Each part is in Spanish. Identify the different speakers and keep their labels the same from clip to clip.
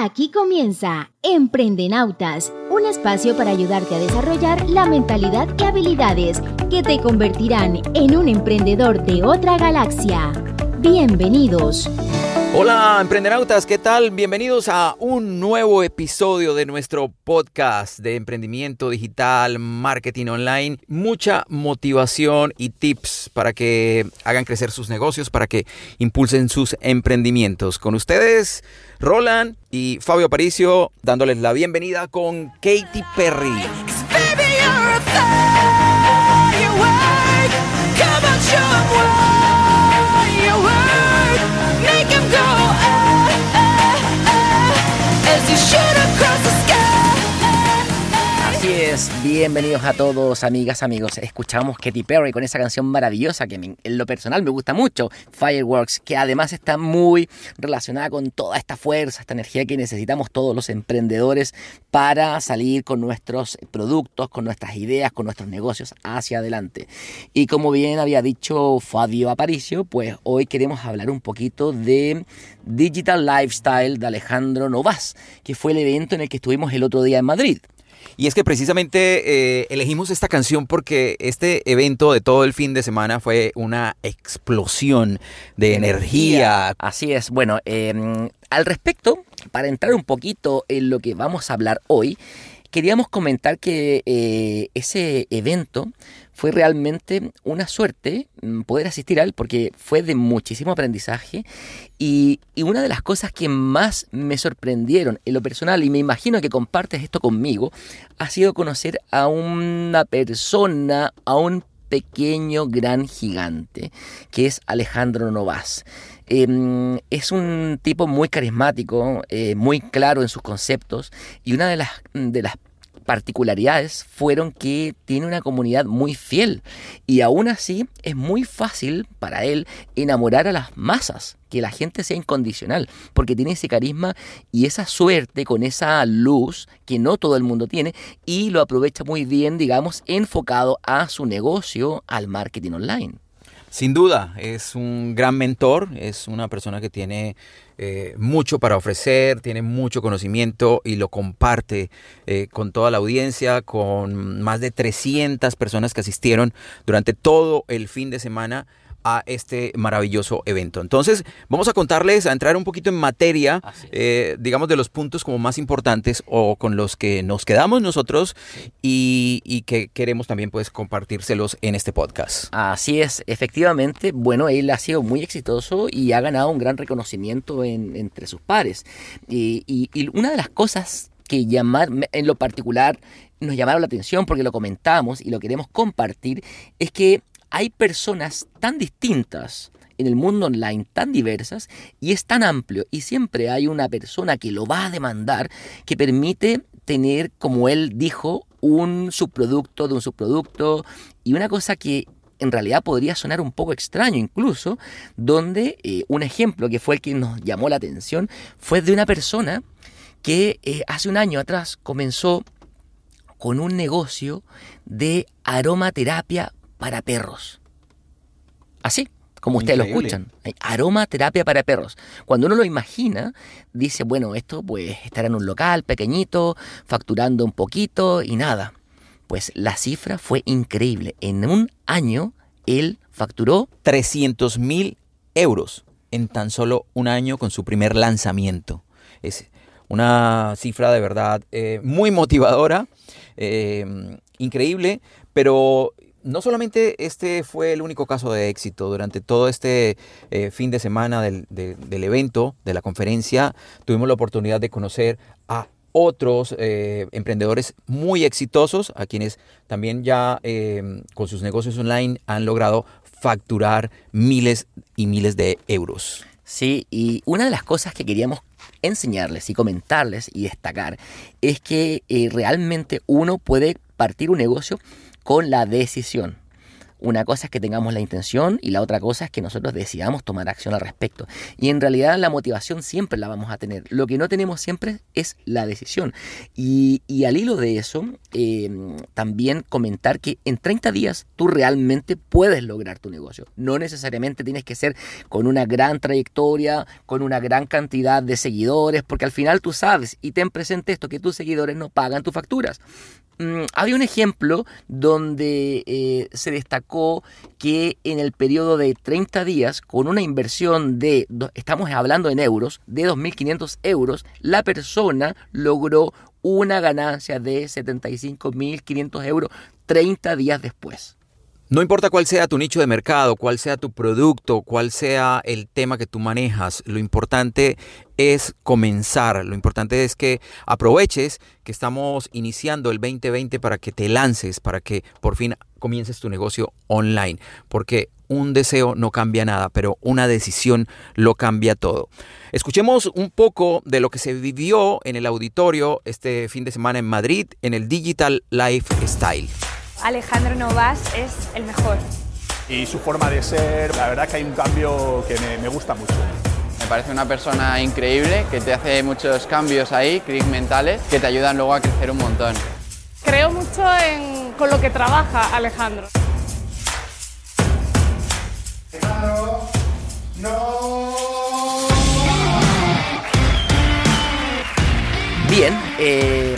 Speaker 1: Aquí comienza Emprendenautas, un espacio para ayudarte a desarrollar la mentalidad y habilidades que te convertirán en un emprendedor de otra galaxia. Bienvenidos.
Speaker 2: Hola emprendenautas, ¿qué tal? Bienvenidos a un nuevo episodio de nuestro podcast de emprendimiento digital, marketing online. Mucha motivación y tips para que hagan crecer sus negocios, para que impulsen sus emprendimientos. Con ustedes, Roland y Fabio Aparicio, dándoles la bienvenida con Katy Perry.
Speaker 3: should have bienvenidos a todos, amigas, amigos. Escuchamos Katy Perry con esa canción maravillosa que en lo personal me gusta mucho, Fireworks, que además está muy relacionada con toda esta fuerza, esta energía que necesitamos todos los emprendedores para salir con nuestros productos, con nuestras ideas, con nuestros negocios hacia adelante. Y como bien había dicho Fabio Aparicio, pues hoy queremos hablar un poquito de Digital Lifestyle de Alejandro Novas, que fue el evento en el que estuvimos el otro día en Madrid.
Speaker 2: Y es que precisamente eh, elegimos esta canción porque este evento de todo el fin de semana fue una explosión de energía.
Speaker 3: Así es. Bueno, em, al respecto, para entrar un poquito en lo que vamos a hablar hoy, queríamos comentar que eh, ese evento fue realmente una suerte mm, poder asistir a él porque fue de muchísimo aprendizaje. Y, una de las cosas que más me sorprendieron en lo personal y me imagino que compartes esto conmigo ha sido conocer a una persona, a un pequeño gran gigante que es Alejandro Novas. Em, es un tipo muy carismático, eh, muy claro en sus conceptos y una de las, de las particularidades fueron que tiene una comunidad muy fiel y aún así es muy fácil para él enamorar a las masas, que la gente sea incondicional, porque tiene ese carisma y esa suerte con esa luz que no todo el mundo tiene y lo aprovecha muy bien, digamos, enfocado a su negocio, al marketing online.
Speaker 2: Sin duda, es un gran mentor, es una persona que tiene eh, mucho para ofrecer, tiene mucho conocimiento y lo comparte eh, con toda la audiencia, con más de 300 personas que asistieron durante todo el fin de semana a este maravilloso evento. Entonces, vamos a contarles, a entrar un poquito en materia, eh, digamos, de los puntos como más importantes o con los que nos quedamos nosotros y, que queremos también pues compartírselos en este podcast.
Speaker 3: Así es, efectivamente, bueno, él ha sido muy exitoso y ha ganado un gran reconocimiento entre sus pares. Y, y una de las cosas que llamar, en lo particular, nos llamaron la atención porque lo comentamos y lo queremos compartir, es que hay personas tan distintas en el mundo online, tan diversas, y es tan amplio, y siempre hay una persona que lo va a demandar, que permite tener, como él dijo, un subproducto de un subproducto, y una cosa que en realidad podría sonar un poco extraño incluso, donde eh, un ejemplo que fue el que nos llamó la atención fue de una persona que eh, hace un año atrás comenzó con un negocio de aromaterapia para perros. Así, como ustedes lo escuchan. Hay aromaterapia para perros. Cuando uno lo imagina, dice, bueno, esto pues estará en un local pequeñito, facturando un poquito y nada. Pues la cifra fue increíble. En un año, él facturó
Speaker 2: 300 mil euros en tan solo un año con su primer lanzamiento. Es una cifra de verdad eh, muy motivadora, eh, increíble, pero no solamente este fue el único caso de éxito, durante todo este eh, fin de semana del, evento, de la conferencia, tuvimos la oportunidad de conocer a otros eh, emprendedores muy exitosos, a quienes también ya eh, con sus negocios online han logrado facturar miles y miles de euros.
Speaker 3: Sí, y una de las cosas que queríamos enseñarles y comentarles y destacar es que realmente uno puede partir un negocio con la decisión. Una cosa es que tengamos la intención y la otra cosa es que nosotros decidamos tomar acción al respecto. Y en realidad la motivación siempre la vamos a tener. Lo que no tenemos siempre es la decisión. Y, al hilo de eso, em, también comentar que en 30 días tú realmente puedes lograr tu negocio. No necesariamente tienes que ser con una gran trayectoria, con una gran cantidad de seguidores, porque al final tú sabes y ten presente esto, que tus seguidores no pagan tus facturas. Mm, había un ejemplo donde eh, se destacó que en el periodo de 30 días, con una inversión de, estamos hablando en euros, de 2.500 euros, la persona logró una ganancia de 75.500 euros 30 días después.
Speaker 2: No importa cuál sea tu nicho de mercado, cuál sea tu producto, cuál sea el tema que tú manejas, lo importante es comenzar, lo importante es que aproveches que estamos iniciando el 2020 para que te lances, para que por fin comiences tu negocio online, porque un deseo no cambia nada, pero una decisión lo cambia todo. Escuchemos un poco de lo que se vivió en el auditorio este fin de semana en Madrid en el Digital Lifestyle.
Speaker 4: Alejandro Novas es el mejor.
Speaker 5: Y su forma de ser, la verdad que hay un cambio que me, gusta mucho.
Speaker 6: Me parece una persona increíble que te hace muchos cambios ahí, clics mentales, que te ayudan luego a crecer un montón.
Speaker 4: Creo mucho en, con lo que trabaja Alejandro. Alejandro,
Speaker 3: no. Bien, eh,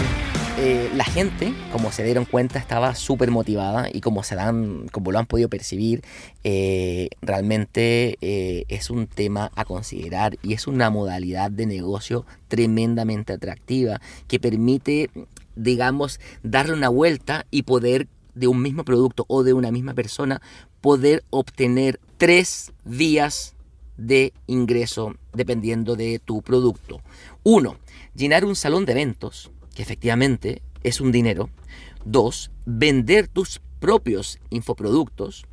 Speaker 3: eh, la gente, como se dieron cuenta, estaba súper motivada y como se dan, como lo han podido percibir, eh, realmente eh, es un tema a considerar y es una modalidad de negocio tremendamente atractiva que permite, digamos, darle una vuelta y poder de un mismo producto o de una misma persona poder obtener tres vías de ingreso dependiendo de tu producto. Uno, llenar un salón de eventos efectivamente es un dinero. Dos, vender tus propios infoproductos.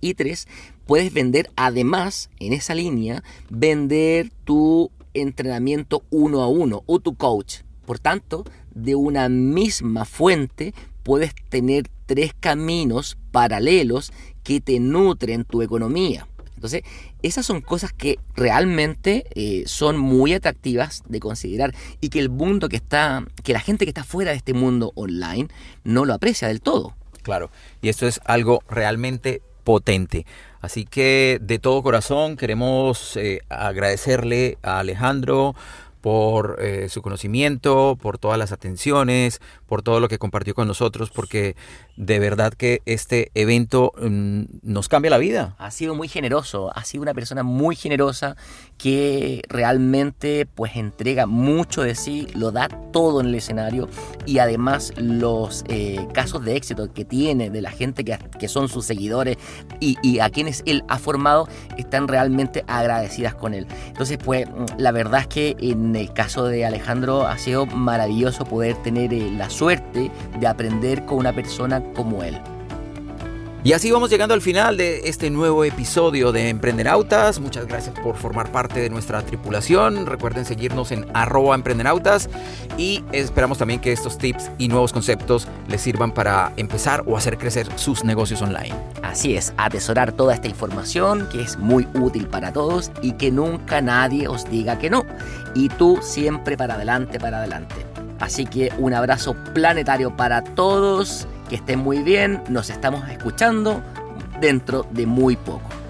Speaker 3: Y tres, puedes vender además en esa línea, vender tu entrenamiento uno a uno o tu coach. Por tanto, de una misma fuente puedes tener tres caminos paralelos que te nutren tu economía. Entonces, esas son cosas que realmente eh, son muy atractivas de considerar y que el mundo que está, que la gente que está fuera de este mundo online no lo aprecia del todo.
Speaker 2: Claro, y esto es algo realmente potente. Así que de todo corazón queremos eh, agradecerle a Alejandro por eh, su conocimiento, por todas las atenciones, por todo lo que compartió con nosotros, porque de verdad que este evento mm, nos cambia la vida.
Speaker 3: Ha sido muy generoso, ha sido una persona muy generosa que realmente pues entrega mucho de sí, lo da todo en el escenario y además los eh, casos de éxito que tiene de la gente que, que son sus seguidores y, y, a quienes él ha formado están realmente agradecidas con él. Entonces pues la verdad es que el caso de Alejandro ha sido maravilloso poder tener eh, la suerte de aprender con una persona como él.
Speaker 2: Y así vamos llegando al final de este nuevo episodio de Emprendenautas. Muchas gracias por formar parte de nuestra tripulación. Recuerden seguirnos en arroba emprendenautas y esperamos también que estos tips y nuevos conceptos les sirvan para empezar o hacer crecer sus negocios online.
Speaker 3: Así es, atesorar toda esta información que es muy útil para todos y que nunca nadie os diga que no. Y tú siempre para adelante, para adelante. Así que un abrazo planetario para todos que estén muy bien, nos estamos escuchando dentro de muy poco.